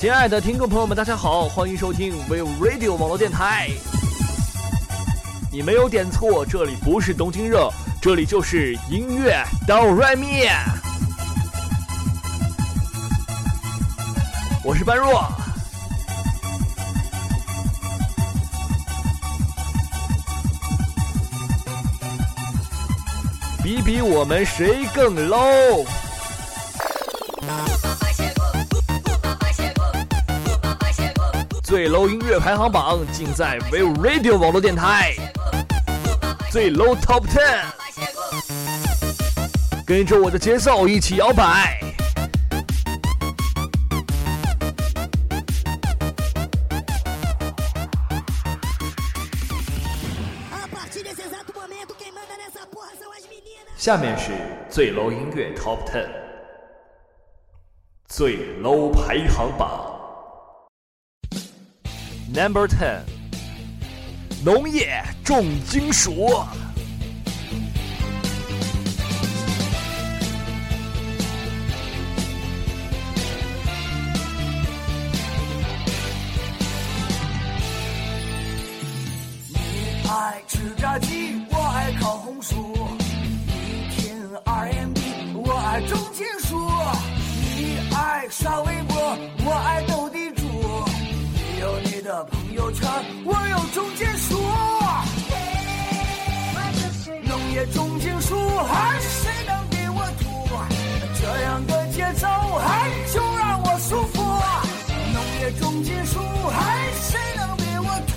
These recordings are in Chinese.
亲爱的听众朋友们，大家好，欢迎收听 We Radio 网络电台。你没有点错，这里不是东京热，这里就是音乐哆瑞咪。我是般若，比比我们谁更 low。最 low 音乐排行榜尽在 v i v Radio 网络电台，最 low Top Ten，跟着我的节奏一起摇摆。下面是最 low 音乐 Top Ten，最 low 排行榜。Number ten，农业重金属。朋友圈，我有重金属。农业重金属，还谁能给我土？这样的节奏，还就让我舒服。农业重金属，还谁能给我土？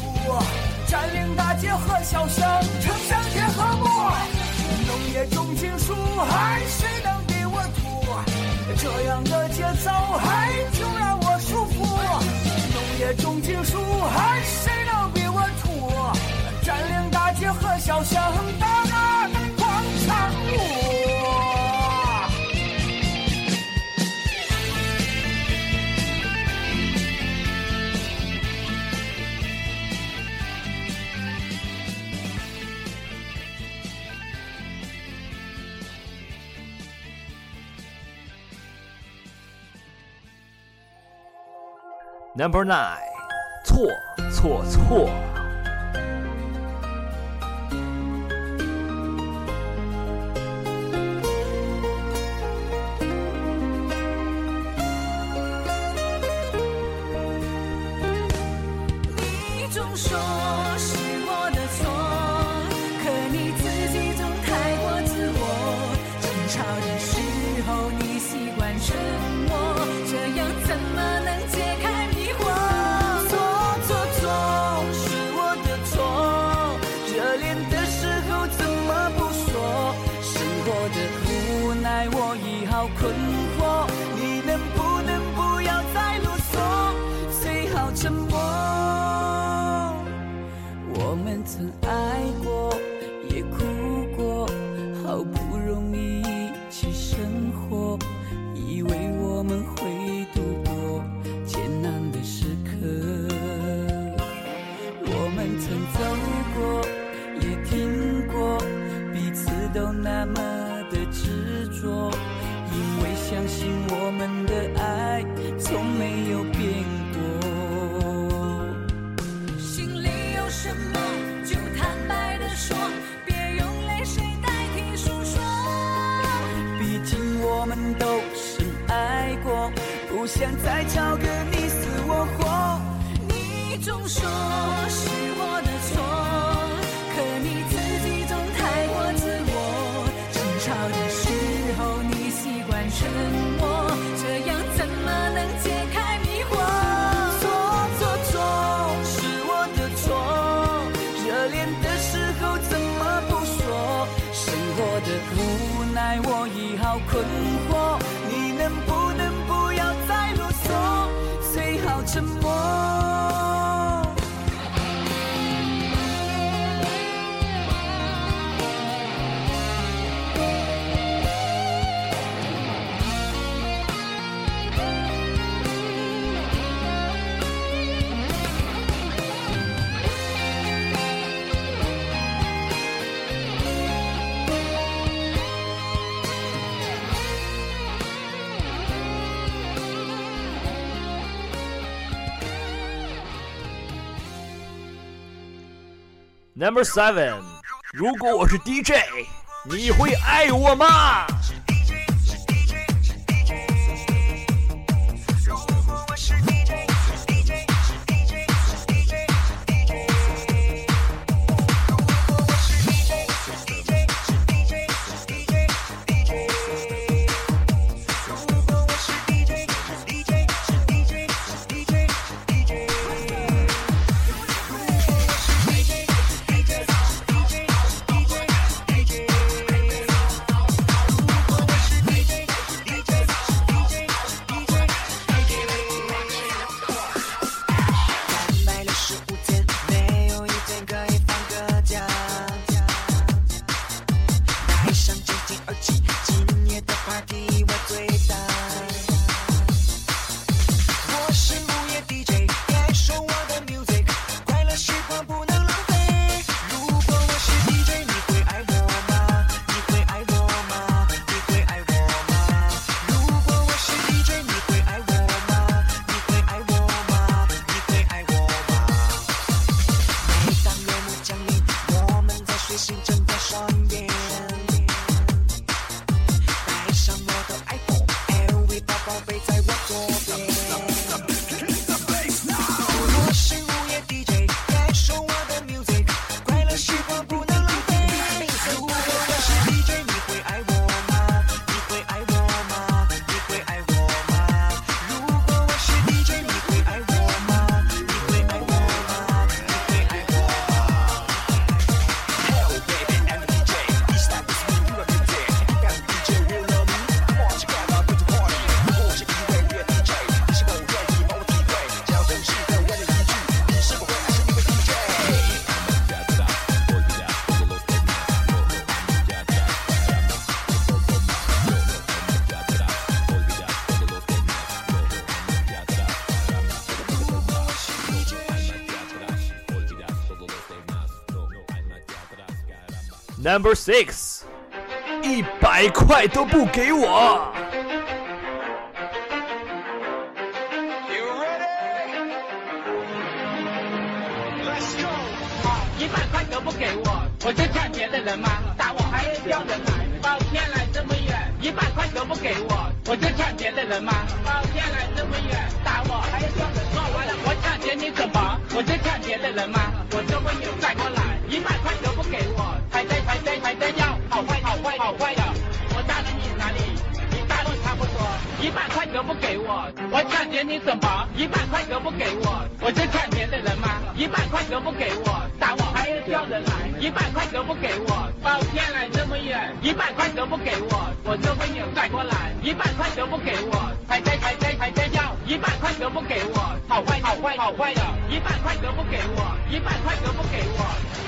占领大街和小巷，城乡结合部。农业重金属，还谁能给我土？这样的节奏，还就让我。重金属，还谁能比我出？占领大街和小巷，大大 Number nine，错错错。你总说我已好困惑。你能不能不要再啰嗦？最好沉默。我们曾爱过，也哭过，好不容易一起生活，以为我们会度过艰难的时刻。我们曾走过，也听过，彼此都那么信我们的爱从没有变过。心里有什么就坦白的说，别用泪水代替诉说。毕竟我们都深爱过，不想再吵个你死我活。你总说是我的错，的无奈我已好困惑。你能不能不要再啰嗦？最好沉默。Number seven，如果我是 DJ，你会爱我吗？DJ？Number six，一百块都不给我。一百块都不给我，我就抢别的人吗？打我还要叫人来，把我骗来这么远。一百块都不给我，我就抢别的人吗？把我骗来这么远，打我还要叫人。说完了，我抢劫你怎么？我就抢别的人吗？我就问你再过来，好坏的，我打了你哪里？你打我差不多，一百块都不给我，我抢劫你怎么？一百块都不给我，我就抢别的人吗？一百块都不给我，打我还要叫人来，一百块都不给我，把我骗来这么远，一百块都不给我，我就问你再过来，一百块都不给我，还在还在还在要，一百块都不给我，坏好坏的，一百块都不给我，一百块都不给我，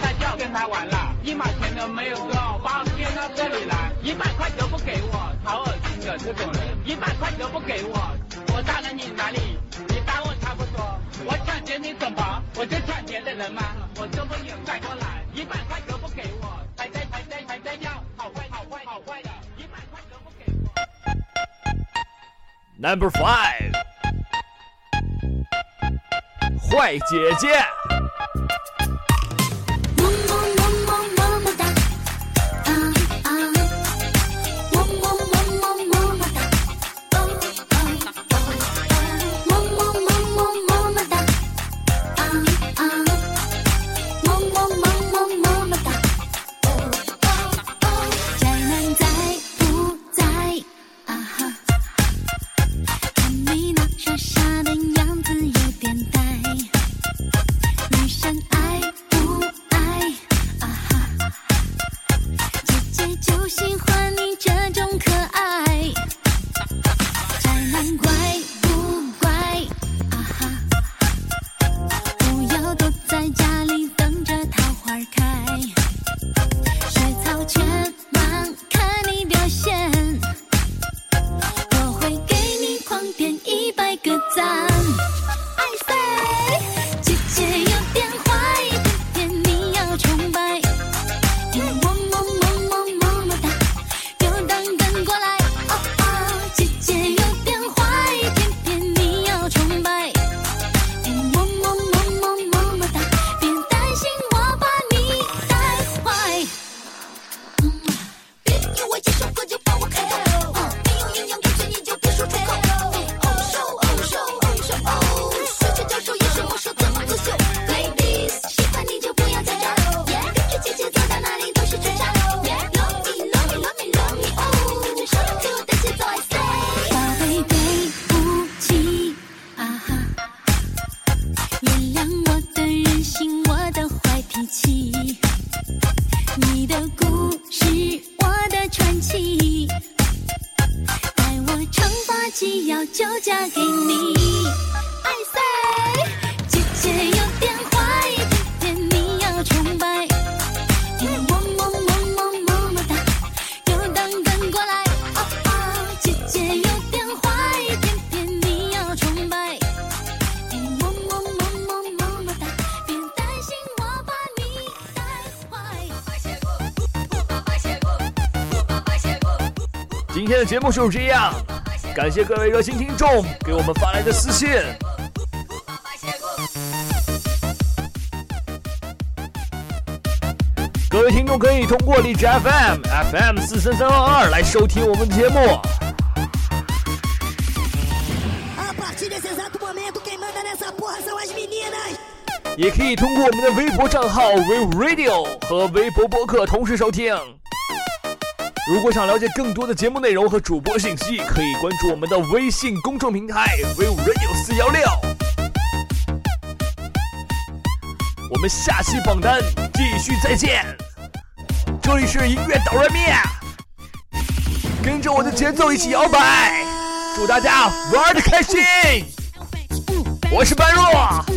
他就要跟他玩了，一毛钱都没有够，把我骗到这里来，一百块都不给我，好恶心的这种人，一百块都不给我，我打了你哪里？你打我差不多，我抢劫你怎么？我就抢劫的人吗？我就问你再过来，一百块都不给我，还在还在还在要，好坏好坏好坏的，一百块都不给我。Number five，坏姐姐。天的节目就是这样，感谢各位热心听众给我们发来的私信。各位听众可以通过荔枝 FM FM 四三三二二来收听我们的节目。也可以通过我们的微博账号 We Radio 和微博播客同时收听。如果想了解更多的节目内容和主播信息，可以关注我们的微信公众平台 We Radio 四幺六。我们下期榜单继续再见。这里是音乐导热面，跟着我的节奏一起摇摆，祝大家玩的开心。我是般若。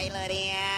Bailarian.